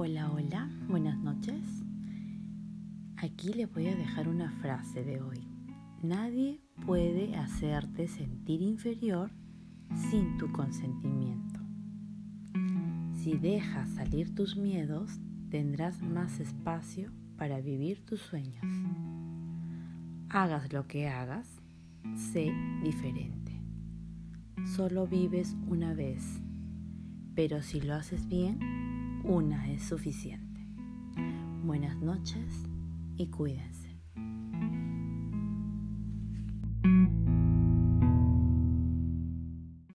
Hola, hola, buenas noches. Aquí les voy a dejar una frase de hoy. Nadie puede hacerte sentir inferior sin tu consentimiento. Si dejas salir tus miedos, tendrás más espacio para vivir tus sueños. Hagas lo que hagas, sé diferente. Solo vives una vez, pero si lo haces bien, una es suficiente. Buenas noches y cuídense.